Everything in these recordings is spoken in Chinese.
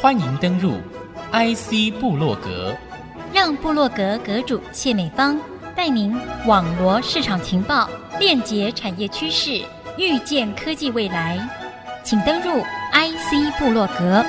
欢迎登入 IC 部落格，让部落格阁主谢美芳带您网罗市场情报，链接产业趋势，预见科技未来。请登入 IC 部落格。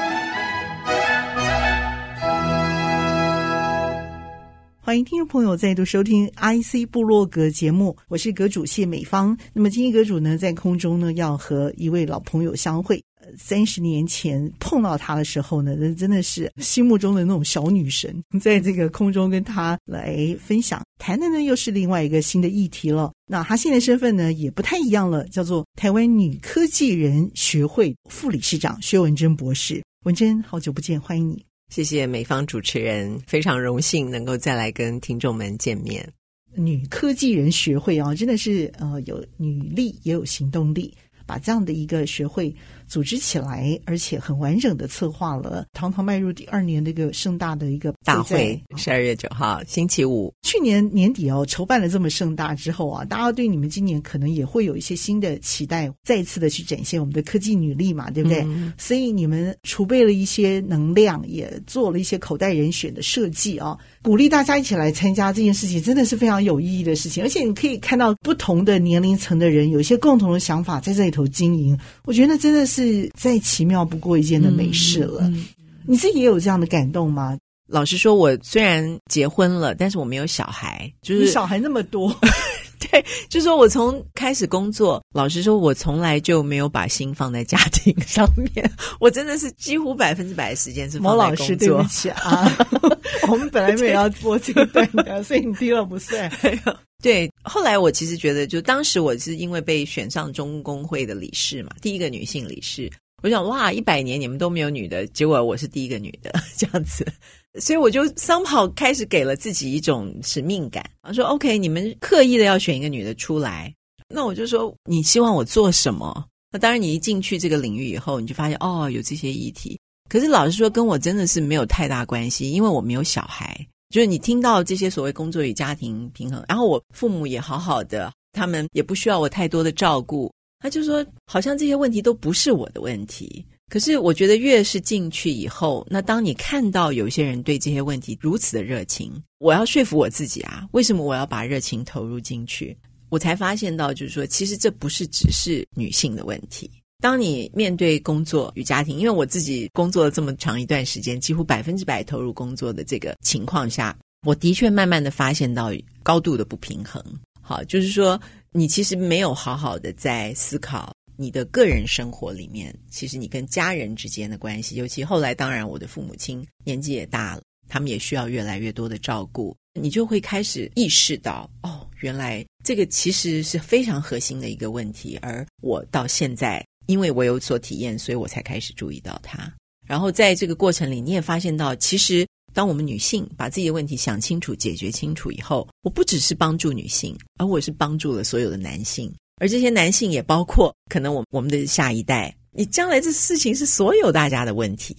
欢迎听众朋友再度收听 IC 部落格节目，我是阁主谢美芳。那么今天阁主呢，在空中呢，要和一位老朋友相会。三十年前碰到她的时候呢，那真的是心目中的那种小女神，在这个空中跟她来分享，谈的呢又是另外一个新的议题了。那她现在身份呢也不太一样了，叫做台湾女科技人学会副理事长薛文珍博士。文珍，好久不见，欢迎你。谢谢美方主持人，非常荣幸能够再来跟听众们见面。女科技人学会啊，真的是呃有女力也有行动力，把这样的一个学会。组织起来，而且很完整的策划了，堂堂迈入第二年的一个盛大的一个大会，十二月九号星期五。去年年底哦，筹办了这么盛大之后啊，大家对你们今年可能也会有一些新的期待，再一次的去展现我们的科技女力嘛，对不对？嗯、所以你们储备了一些能量，也做了一些口袋人选的设计啊，鼓励大家一起来参加这件事情，真的是非常有意义的事情。而且你可以看到不同的年龄层的人有一些共同的想法在这里头经营，我觉得真的是。是再奇妙不过一件的美事了。嗯嗯、你自己也有这样的感动吗？老实说，我虽然结婚了，但是我没有小孩。就是你小孩那么多，对，就是说我从开始工作，老实说，我从来就没有把心放在家庭 上面。我真的是几乎百分之百的时间是。毛老师，对不起啊，我们本来没有要播这一段的，所以你听了不算。对，后来我其实觉得，就当时我是因为被选上中工会的理事嘛，第一个女性理事。我想，哇，一百年你们都没有女的，结果我是第一个女的，这样子，所以我就 somehow 开始给了自己一种使命感。我说，OK，你们刻意的要选一个女的出来，那我就说，你希望我做什么？那当然，你一进去这个领域以后，你就发现，哦，有这些议题。可是老实说，跟我真的是没有太大关系，因为我没有小孩。就是你听到这些所谓工作与家庭平衡，然后我父母也好好的，他们也不需要我太多的照顾，他就说好像这些问题都不是我的问题。可是我觉得越是进去以后，那当你看到有些人对这些问题如此的热情，我要说服我自己啊，为什么我要把热情投入进去？我才发现到就是说，其实这不是只是女性的问题。当你面对工作与家庭，因为我自己工作了这么长一段时间，几乎百分之百投入工作的这个情况下，我的确慢慢的发现到高度的不平衡。好，就是说你其实没有好好的在思考你的个人生活里面，其实你跟家人之间的关系，尤其后来当然我的父母亲年纪也大了，他们也需要越来越多的照顾，你就会开始意识到，哦，原来这个其实是非常核心的一个问题，而我到现在。因为我有所体验，所以我才开始注意到它。然后在这个过程里，你也发现到，其实当我们女性把自己的问题想清楚、解决清楚以后，我不只是帮助女性，而我是帮助了所有的男性，而这些男性也包括可能我我们的下一代。你将来这事情是所有大家的问题。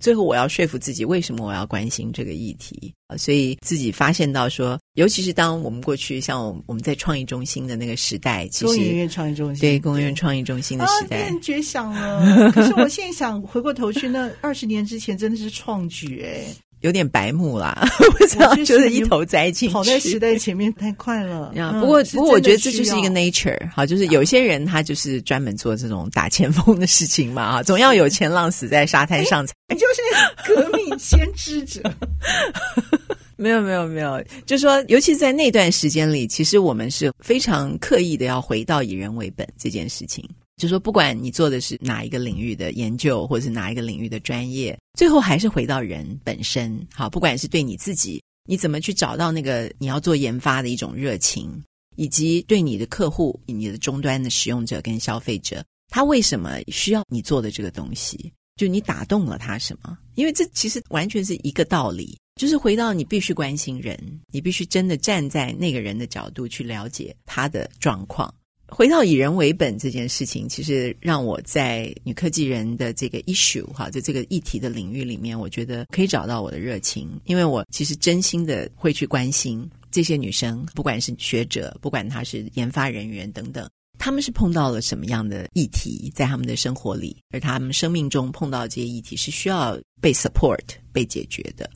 最后，我要说服自己，为什么我要关心这个议题啊？所以自己发现到说，尤其是当我们过去像我们在创意中心的那个时代，其实工研院创意中心对工研院创意中心的时代，变绝响了。可是我现在想回过头去，那二十年之前真的是创举哎。有点白目啦，我知道，就是一头栽进去，跑在时代前面太快了。嗯、不过，不过我觉得这就是一个 nature，好，就是有些人他就是专门做这种打前锋的事情嘛，啊，总要有前浪死在沙滩上才。你就是革命先知者。没有，没有，没有，就是说，尤其在那段时间里，其实我们是非常刻意的要回到以人为本这件事情。就说不管你做的是哪一个领域的研究，或者是哪一个领域的专业，最后还是回到人本身。好，不管是对你自己，你怎么去找到那个你要做研发的一种热情，以及对你的客户、你的终端的使用者跟消费者，他为什么需要你做的这个东西？就你打动了他什么？因为这其实完全是一个道理，就是回到你必须关心人，你必须真的站在那个人的角度去了解他的状况。回到以人为本这件事情，其实让我在女科技人的这个 issue 哈，就这个议题的领域里面，我觉得可以找到我的热情，因为我其实真心的会去关心这些女生，不管是学者，不管她是研发人员等等，他们是碰到了什么样的议题在他们的生活里，而他们生命中碰到这些议题是需要被 support 被解决的。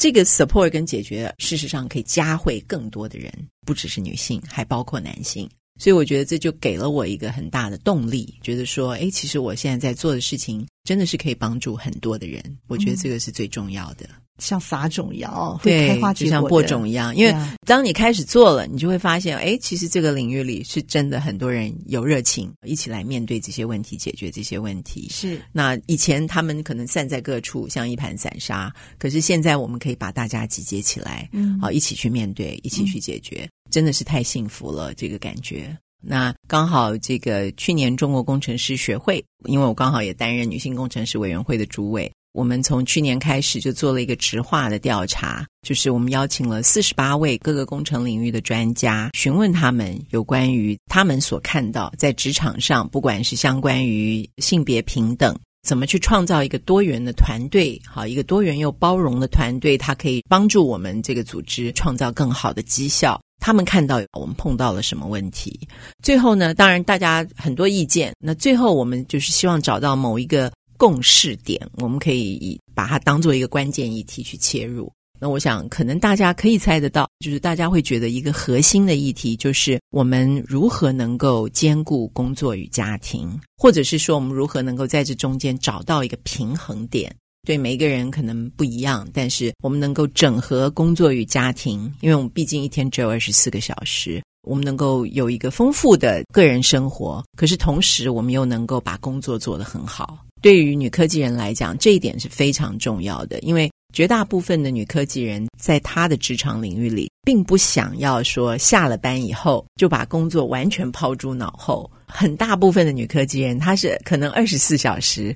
这个 support 跟解决，事实上可以加惠更多的人，不只是女性，还包括男性。所以我觉得这就给了我一个很大的动力，觉得说，哎，其实我现在在做的事情真的是可以帮助很多的人。我觉得这个是最重要的。嗯像撒种一样，会开花，就像播种一样。因为当你开始做了，你就会发现，哎，其实这个领域里是真的很多人有热情，一起来面对这些问题，解决这些问题。是。那以前他们可能散在各处，像一盘散沙，可是现在我们可以把大家集结起来，嗯，好，一起去面对，一起去解决，嗯，真的是太幸福了，这个感觉。那刚好这个去年中国工程师学会，因为我刚好也担任女性工程师委员会的主委。我们从去年开始就做了一个质化的调查，就是我们邀请了四十八位各个工程领域的专家，询问他们有关于他们所看到在职场上，不管是相关于性别平等，怎么去创造一个多元的团队，好，一个多元又包容的团队，它可以帮助我们这个组织创造更好的绩效。他们看到我们碰到了什么问题，最后呢，当然大家很多意见，那最后我们就是希望找到某一个。共识点，我们可以以把它当做一个关键议题去切入。那我想，可能大家可以猜得到，就是大家会觉得一个核心的议题，就是我们如何能够兼顾工作与家庭，或者是说，我们如何能够在这中间找到一个平衡点。对每一个人可能不一样，但是我们能够整合工作与家庭，因为我们毕竟一天只有二十四个小时，我们能够有一个丰富的个人生活，可是同时我们又能够把工作做得很好。对于女科技人来讲，这一点是非常重要的，因为绝大部分的女科技人在她的职场领域里，并不想要说下了班以后就把工作完全抛诸脑后。很大部分的女科技人，她是可能二十四小时，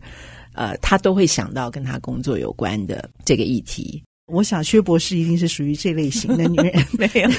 呃，他都会想到跟他工作有关的这个议题。我想薛博士一定是属于这类型的女人。没有，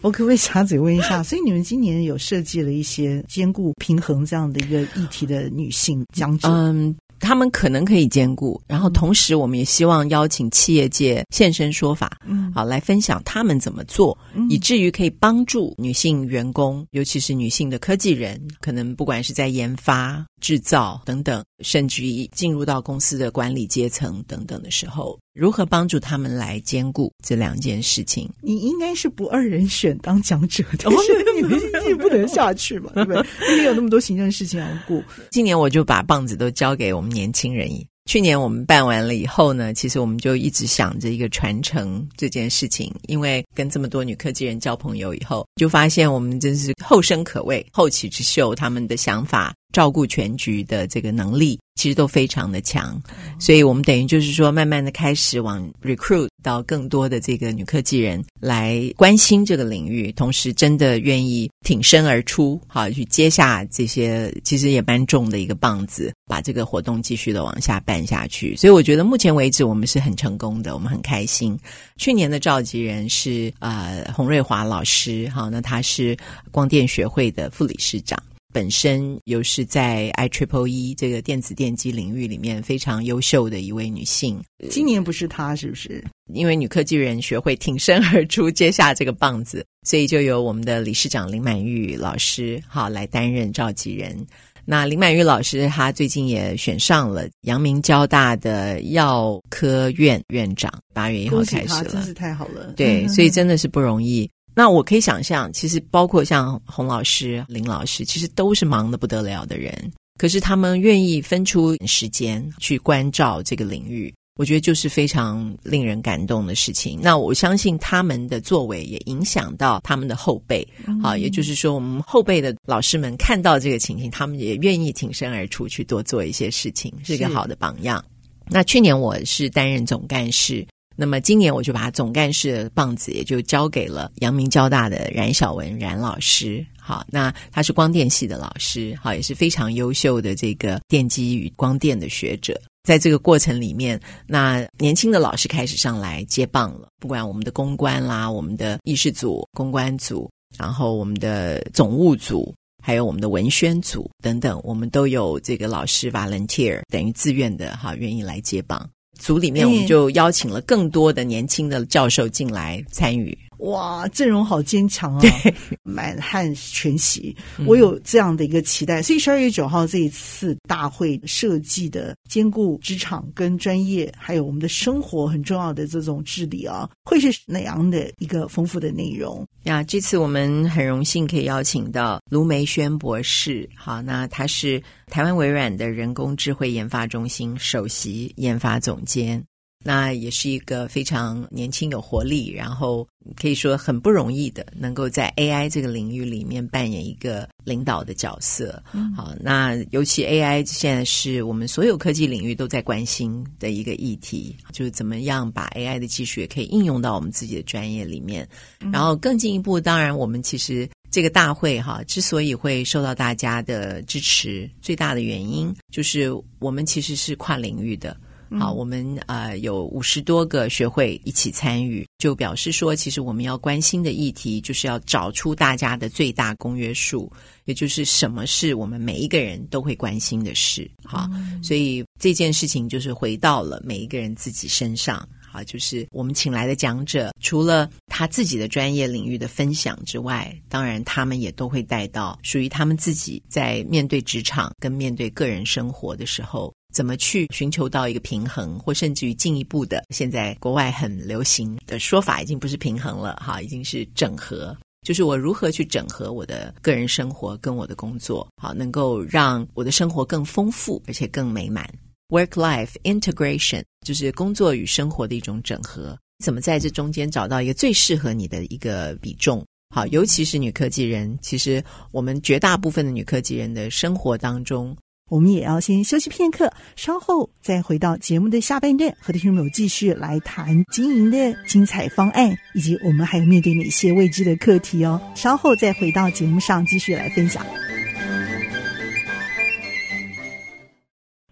我可不可以插嘴问一下？所以你们今年有设计了一些兼顾平衡这样的一个议题的女性讲者？嗯。他们可能可以兼顾，然后同时我们也希望邀请企业界现身说法，嗯，好来分享他们怎么做，嗯，以至于可以帮助女性员工，尤其是女性的科技人，可能不管是在研发、制造等等，甚至于进入到公司的管理阶层等等的时候，如何帮助他们来兼顾这两件事情？你应该是不二人选当讲者，但 是你们经济不能下去嘛，对不对？因为有那么多行政事情要顾。今年我就把棒子都交给我们年轻人。去年我们办完了以后呢，其实我们就一直想着一个传承这件事情，因为跟这么多女科技人交朋友以后，就发现我们真是后生可畏，后起之秀，他们的想法。照顾全局的这个能力，其实都非常的强，所以我们等于就是说，慢慢的开始往 recruit 到更多的这个女科技人来关心这个领域，同时真的愿意挺身而出，好去接下这些其实也蛮重的一个棒子，把这个活动继续的往下办下去。所以我觉得目前为止我们是很成功的，我们很开心。去年的召集人是呃洪瑞华老师，好，那他是光电学会的副理事长。本身又是在 I Triple E 这个电子电机领域里面非常优秀的一位女性。今年不是她是不是？因为女科技人学会挺身而出接下这个棒子，所以就由我们的理事长林满玉老师好来担任召集人。那林满玉老师她最近也选上了阳明交大的药科院院长，八月一号开始了，真是太好了。对，所以真的是不容易。那我可以想象，其实包括像洪老师、林老师，其实都是忙得不得了的人。可是他们愿意分出时间去关照这个领域，我觉得就是非常令人感动的事情。那我相信他们的作为也影响到他们的后辈，啊、嗯，也就是说，我们后辈的老师们看到这个情形，他们也愿意挺身而出去多做一些事情，是一个好的榜样。那去年我是担任总干事。那么今年我就把总干事的棒子也就交给了阳明交大的冉小文冉老师。好，那他是光电系的老师，好，也是非常优秀的这个电机与光电的学者。在这个过程里面，那年轻的老师开始上来接棒了。不管我们的公关啦，我们的议事组、公关组，然后我们的总务组，还有我们的文宣组等等，我们都有这个老师 volunteer 等于自愿的哈，愿意来接棒。组里面，我们就邀请了更多的年轻的教授进来参与。哇，阵容好坚强啊！对，满汉全席，我有这样的一个期待。嗯、所以十二月九号这一次大会设计的兼顾职场跟专业，还有我们的生活很重要的这种治理啊，会是哪样的一个丰富的内容呀？这次我们很荣幸可以邀请到卢梅轩博士，好，那他是台湾微软的人工智慧研发中心首席研发总监。那也是一个非常年轻、有活力，然后可以说很不容易的，能够在 AI 这个领域里面扮演一个领导的角色。嗯、好，那尤其 AI 现在是我们所有科技领域都在关心的一个议题，就是怎么样把 AI 的技术也可以应用到我们自己的专业里面。嗯、然后更进一步，当然我们其实这个大会哈，之所以会受到大家的支持，最大的原因就是我们其实是跨领域的。好，我们呃有五十多个学会一起参与，就表示说，其实我们要关心的议题，就是要找出大家的最大公约数，也就是什么是我们每一个人都会关心的事。好，嗯、所以这件事情就是回到了每一个人自己身上。好，就是我们请来的讲者，除了他自己的专业领域的分享之外，当然他们也都会带到属于他们自己在面对职场跟面对个人生活的时候。怎么去寻求到一个平衡，或甚至于进一步的，现在国外很流行的说法，已经不是平衡了，哈，已经是整合。就是我如何去整合我的个人生活跟我的工作，好，能够让我的生活更丰富而且更美满。Work-life integration 就是工作与生活的一种整合。怎么在这中间找到一个最适合你的一个比重？好，尤其是女科技人，其实我们绝大部分的女科技人的生活当中。我们也要先休息片刻，稍后再回到节目的下半段，和听众朋友继续来谈经营的精彩方案，以及我们还有面对哪些未知的课题哦。稍后再回到节目上继续来分享。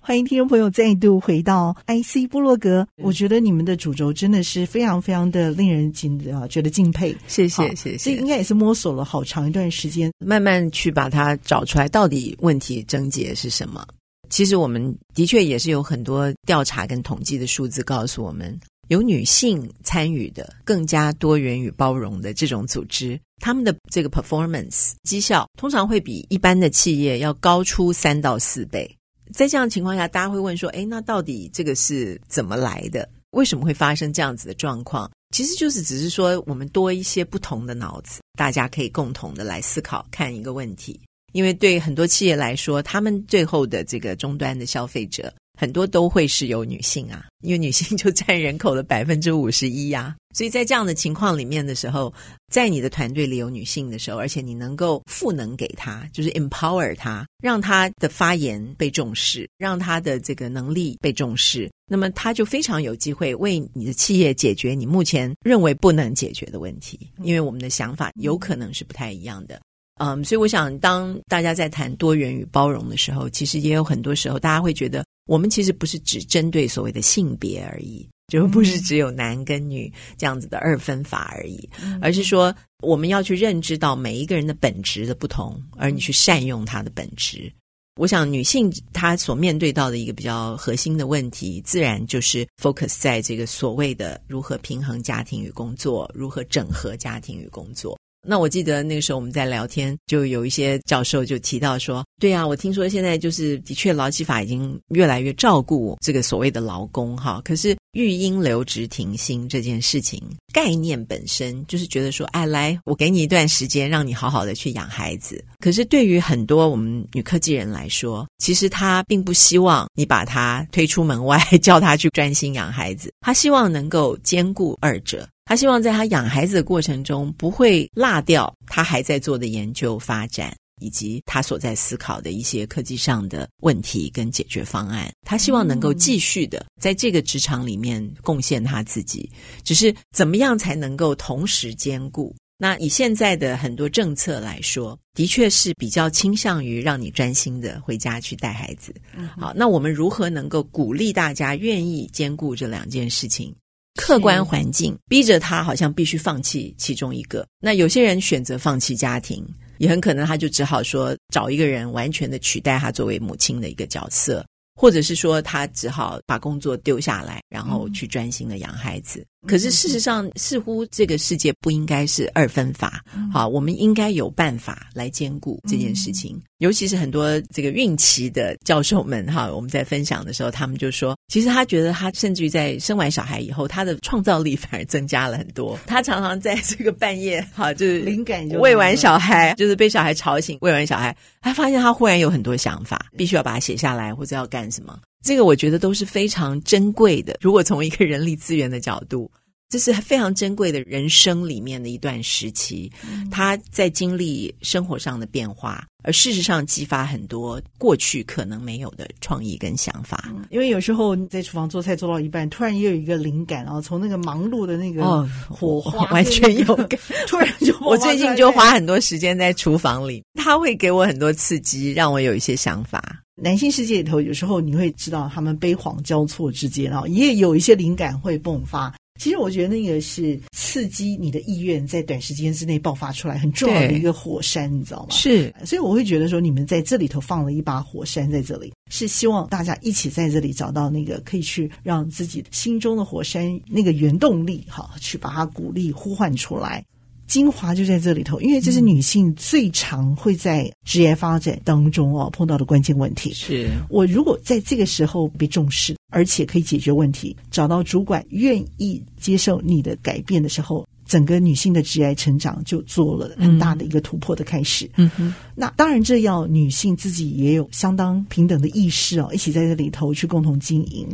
欢迎听众朋友再度回到 IC 部落格。我觉得你们的主轴真的是非常非常的令人敬啊，觉得敬佩。谢谢，谢谢。这应该也是摸索了好长一段时间，慢慢去把它找出来，到底问题症结是什么？其实我们的确也是有很多调查跟统计的数字告诉我们，有女性参与的更加多元与包容的这种组织，他们的这个 performance 绩效通常会比一般的企业要高出三到四倍。在这样的情况下，大家会问说：“哎，那到底这个是怎么来的？为什么会发生这样子的状况？”其实就是只是说，我们多一些不同的脑子，大家可以共同的来思考看一个问题。因为对很多企业来说，他们最后的这个终端的消费者。很多都会是有女性啊，因为女性就占人口的百分之五十一呀，所以在这样的情况里面的时候，在你的团队里有女性的时候，而且你能够赋能给她，就是 empower 她，让她的发言被重视，让她的这个能力被重视，那么她就非常有机会为你的企业解决你目前认为不能解决的问题，因为我们的想法有可能是不太一样的。嗯，所以我想，当大家在谈多元与包容的时候，其实也有很多时候，大家会觉得。我们其实不是只针对所谓的性别而已，就不是只有男跟女这样子的二分法而已，而是说我们要去认知到每一个人的本质的不同，而你去善用他的本质。我想女性她所面对到的一个比较核心的问题，自然就是 focus 在这个所谓的如何平衡家庭与工作，如何整合家庭与工作。那我记得那个时候我们在聊天，就有一些教授就提到说，对啊，我听说现在就是的确劳基法已经越来越照顾这个所谓的劳工哈，可是育婴留职停薪这件事情概念本身就是觉得说，哎，来，我给你一段时间，让你好好的去养孩子。可是对于很多我们女科技人来说，其实她并不希望你把她推出门外，叫她去专心养孩子，她希望能够兼顾二者。他希望在他养孩子的过程中，不会落掉他还在做的研究发展，以及他所在思考的一些科技上的问题跟解决方案。他希望能够继续的在这个职场里面贡献他自己，只是怎么样才能够同时兼顾？那以现在的很多政策来说，的确是比较倾向于让你专心的回家去带孩子。好，那我们如何能够鼓励大家愿意兼顾这两件事情？客观环境逼着他好像必须放弃其中一个。那有些人选择放弃家庭，也很可能他就只好说找一个人完全的取代他作为母亲的一个角色，或者是说他只好把工作丢下来，然后去专心的养孩子。可是事实上，似乎这个世界不应该是二分法。好，我们应该有办法来兼顾这件事情。尤其是很多这个孕期的教授们哈，我们在分享的时候，他们就说，其实他觉得他甚至于在生完小孩以后，他的创造力反而增加了很多。他常常在这个半夜哈，就是灵感就喂完小孩，就是被小孩吵醒，喂完小孩，他发现他忽然有很多想法，必须要把它写下来，或者要干什么。这个我觉得都是非常珍贵的。如果从一个人力资源的角度，这是非常珍贵的人生里面的一段时期，他在经历生活上的变化，而事实上激发很多过去可能没有的创意跟想法。因为有时候你在厨房做菜做到一半，突然也有一个灵感，然后从那个忙碌的那个火花，哦，完全有感，突然就 我最近就花很多时间在厨房里，他会给我很多刺激，让我有一些想法。男性世界里头，有时候你会知道他们悲惶交错之间啊，也有一些灵感会迸发。其实我觉得那个是刺激你的意愿在短时间之内爆发出来很重要的一个火山，你知道吗？是，所以我会觉得说，你们在这里头放了一把火山在这里，是希望大家一起在这里找到那个可以去让自己心中的火山那个原动力，哈，去把它鼓励呼唤出来。精华就在这里头，因为这是女性最常会在职业发展当中哦碰到的关键问题。是我如果在这个时候被重视，而且可以解决问题，找到主管愿意接受你的改变的时候，整个女性的职业成长就做了很大的一个突破的开始。嗯哼，那当然这要女性自己也有相当平等的意识哦，一起在这里头去共同经营。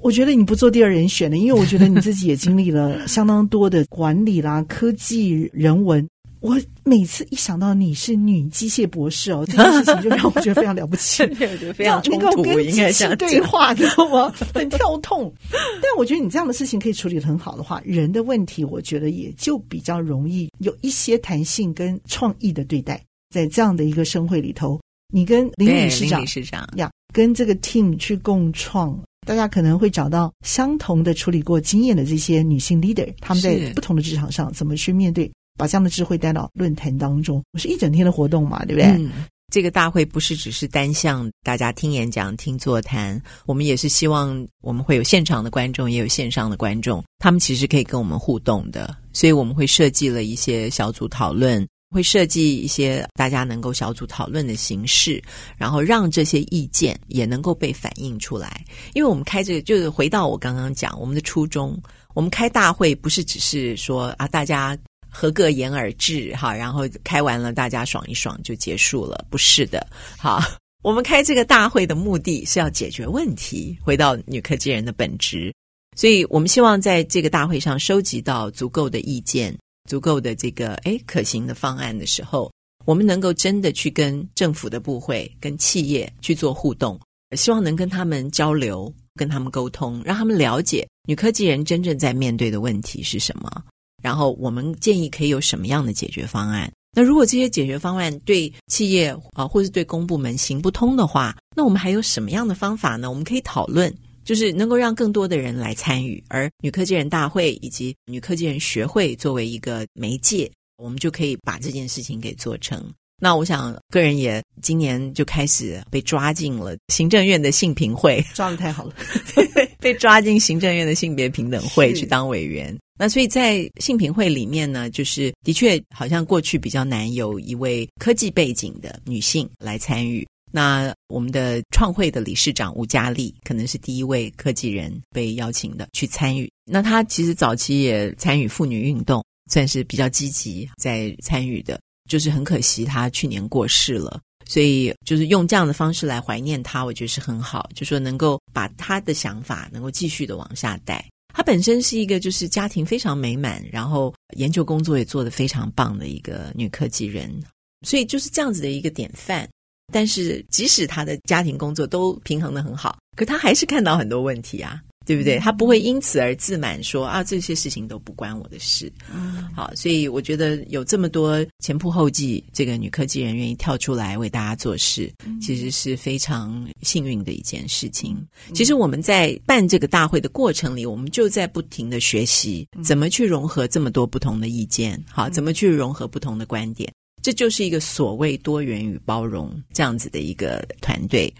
我觉得你不做第二人选的，因为我觉得你自己也经历了相当多的管理啦、科技、人文。我每次一想到你是女机械博士哦，这件事情就让我觉得非常了不起，我觉得非常冲突，跟机器对话，知道吗？很跳痛。但我觉得你这样的事情可以处理的很好的话，人的问题，我觉得也就比较容易有一些弹性跟创意的对待。在这样的一个盛会里头，你跟林理事长、事长呀，跟这个 team 去共创。大家可能会找到相同的处理过经验的这些女性 leader，她们在不同的职场上怎么去面对，把这样的智慧带到论坛当中。我是一整天的活动嘛，对不对？这个大会不是只是单向大家听演讲、听座谈，我们也是希望我们会有现场的观众，也有线上的观众，他们其实可以跟我们互动的，所以我们会设计了一些小组讨论。会设计一些大家能够小组讨论的形式，然后让这些意见也能够被反映出来。因为我们开这个，就是回到我刚刚讲我们的初衷，我们开大会不是只是说啊，大家合个言而至哈，然后开完了大家爽一爽就结束了，不是的。哈，我们开这个大会的目的是要解决问题，回到女科技人的本质，所以我们希望在这个大会上收集到足够的意见。足够的这个诶可行的方案的时候，我们能够真的去跟政府的部会、跟企业去做互动，希望能跟他们交流、跟他们沟通，让他们了解女科技人真正在面对的问题是什么。然后我们建议可以有什么样的解决方案。那如果这些解决方案对企业啊，或是对公部门行不通的话，那我们还有什么样的方法呢？我们可以讨论。就是能够让更多的人来参与，而女科技人大会以及女科技人学会作为一个媒介，我们就可以把这件事情给做成。那我想，个人也今年就开始被抓进了行政院的性平会，抓的太好了，被抓进行政院的性别平等会去当委员。那所以在性平会里面呢，就是的确好像过去比较难有一位科技背景的女性来参与。那我们的创会的理事长吴佳丽可能是第一位科技人被邀请的去参与。那她其实早期也参与妇女运动，算是比较积极在参与的。就是很可惜她去年过世了，所以就是用这样的方式来怀念他，我觉得是很好。就说能够把他的想法能够继续的往下带。她本身是一个就是家庭非常美满，然后研究工作也做得非常棒的一个女科技人，所以就是这样子的一个典范。但是，即使他的家庭工作都平衡的很好，可他还是看到很多问题啊，对不对？他不会因此而自满说啊，这些事情都不关我的事。嗯，好，所以我觉得有这么多前仆后继，这个女科技人愿意跳出来为大家做事，其实是非常幸运的一件事情。其实我们在办这个大会的过程里，我们就在不停的学习怎么去融合这么多不同的意见，好，怎么去融合不同的观点。这就是一个所谓多元与包容这样子的一个团队，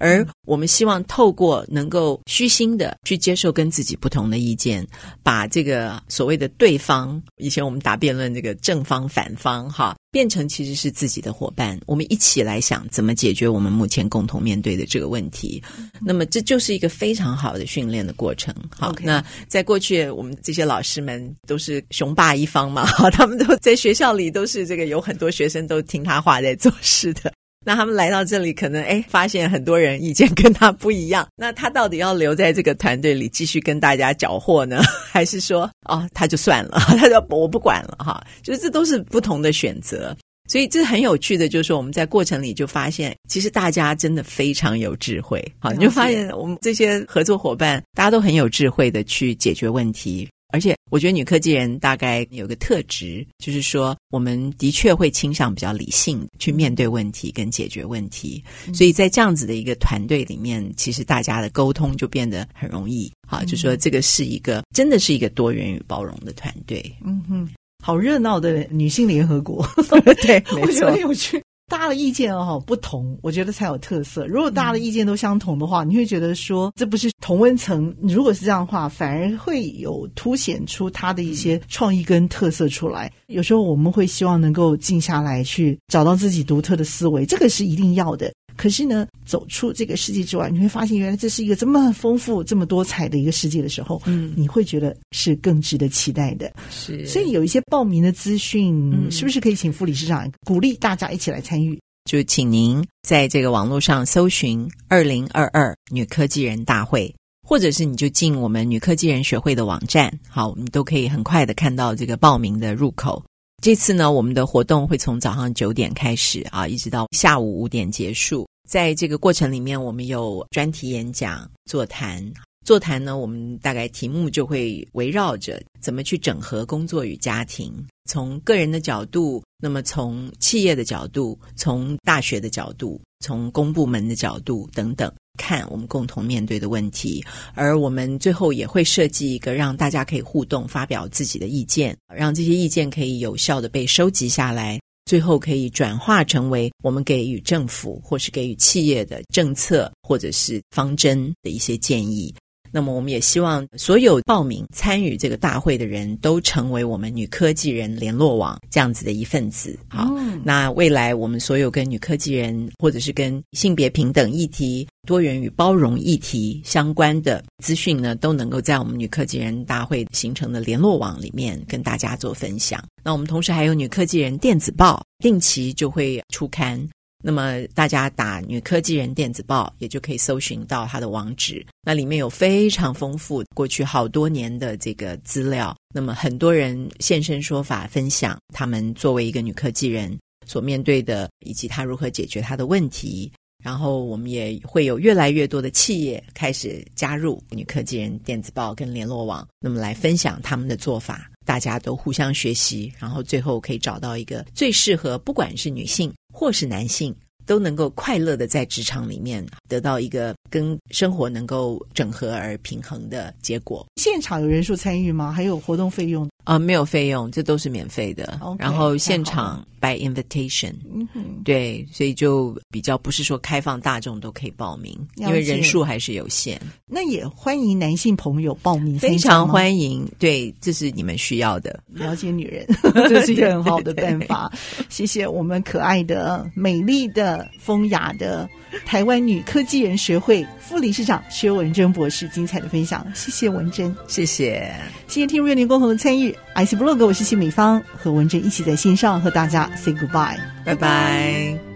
而我们希望透过能够虚心的去接受跟自己不同的意见，把这个所谓的对方，以前我们打辩论这个正方反方哈，变成其实是自己的伙伴，我们一起来想怎么解决我们目前共同面对的这个问题。那么这就是一个非常好的训练的过程。好.那在过去我们这些老师们都是雄霸一方嘛，哈，他们都在学校里都是这个有很多学生都听他话在做事的。那他们来到这里，可能哎，发现很多人意见跟他不一样。那他到底要留在这个团队里继续跟大家搅和呢，还是说哦，他就算了，他就我不管了哈？就是这都是不同的选择。所以这很有趣的，就是我们在过程里就发现，其实大家真的非常有智慧。好，你就发现我们这些合作伙伴，大家都很有智慧的去解决问题。而且，我觉得女科技人大概有个特质，就是说，我们的确会倾向比较理性去面对问题跟解决问题。所以在这样子的一个团队里面，其实大家的沟通就变得很容易。好，就说这个是一个真的是一个多元与包容的团队。嗯哼，好热闹的女性联合国，对，我觉得很有趣。大家的意见哦不同，我觉得才有特色。如果大家的意见都相同的话，你会觉得说这不是同温层。如果是这样的话，反而会有凸显出他的一些创意跟特色出来。有时候我们会希望能够静下来去找到自己独特的思维，这个是一定要的。可是呢，走出这个世界之外，你会发现原来这是一个这么丰富、这么多彩的一个世界的时候，嗯，你会觉得是更值得期待的。是，所以有一些报名的资讯，嗯、是不是可以请副理事长鼓励大家一起来参与？就请您在这个网络上搜寻“二零二二女科技人大会”，或者是你就进我们女科技人学会的网站，好，你都可以很快的看到这个报名的入口。这次呢，我们的活动会从早上九点开始啊，一直到下午五点结束。在这个过程里面，我们有专题演讲、座谈。座谈呢，我们大概题目就会围绕着怎么去整合工作与家庭，从个人的角度，那么从企业的角度，从大学的角度，从公部门的角度等等，看我们共同面对的问题。而我们最后也会设计一个让大家可以互动、发表自己的意见，让这些意见可以有效的被收集下来。最后可以转化成为我们给予政府或是给予企业的政策或者是方针的一些建议。那么，我们也希望所有报名参与这个大会的人都成为我们女科技人联络网这样子的一份子。好，嗯、那未来我们所有跟女科技人或者是跟性别平等议题、多元与包容议题相关的资讯呢，都能够在我们女科技人大会形成的联络网里面跟大家做分享。那我们同时还有女科技人电子报，定期就会出刊。那么大家打“女科技人电子报”也就可以搜寻到它的网址，那里面有非常丰富过去好多年的这个资料。那么很多人现身说法，分享他们作为一个女科技人所面对的，以及他如何解决他的问题。然后我们也会有越来越多的企业开始加入“女科技人电子报”跟联络网，那么来分享他们的做法，大家都互相学习，然后最后可以找到一个最适合，不管是女性。或是男性都能够快乐的在职场里面得到一个跟生活能够整合而平衡的结果。现场有人数参与吗？还有活动费用？啊、呃，没有费用，这都是免费的。Okay, 然后现场 by invitation，嗯，对，所以就比较不是说开放大众都可以报名，因为人数还是有限。那也欢迎男性朋友报名，非常欢迎。对，这是你们需要的，了解女人，这是一个很好的办法。谢谢我们可爱的、美丽的、风雅的台湾女科技人学会副理事长薛文珍博士精彩的分享。谢谢文珍，谢谢，谢谢听众朋友共同的参与。IC Blog，我是谢美芳，和文珍一起在线上和大家 say goodbye，拜拜。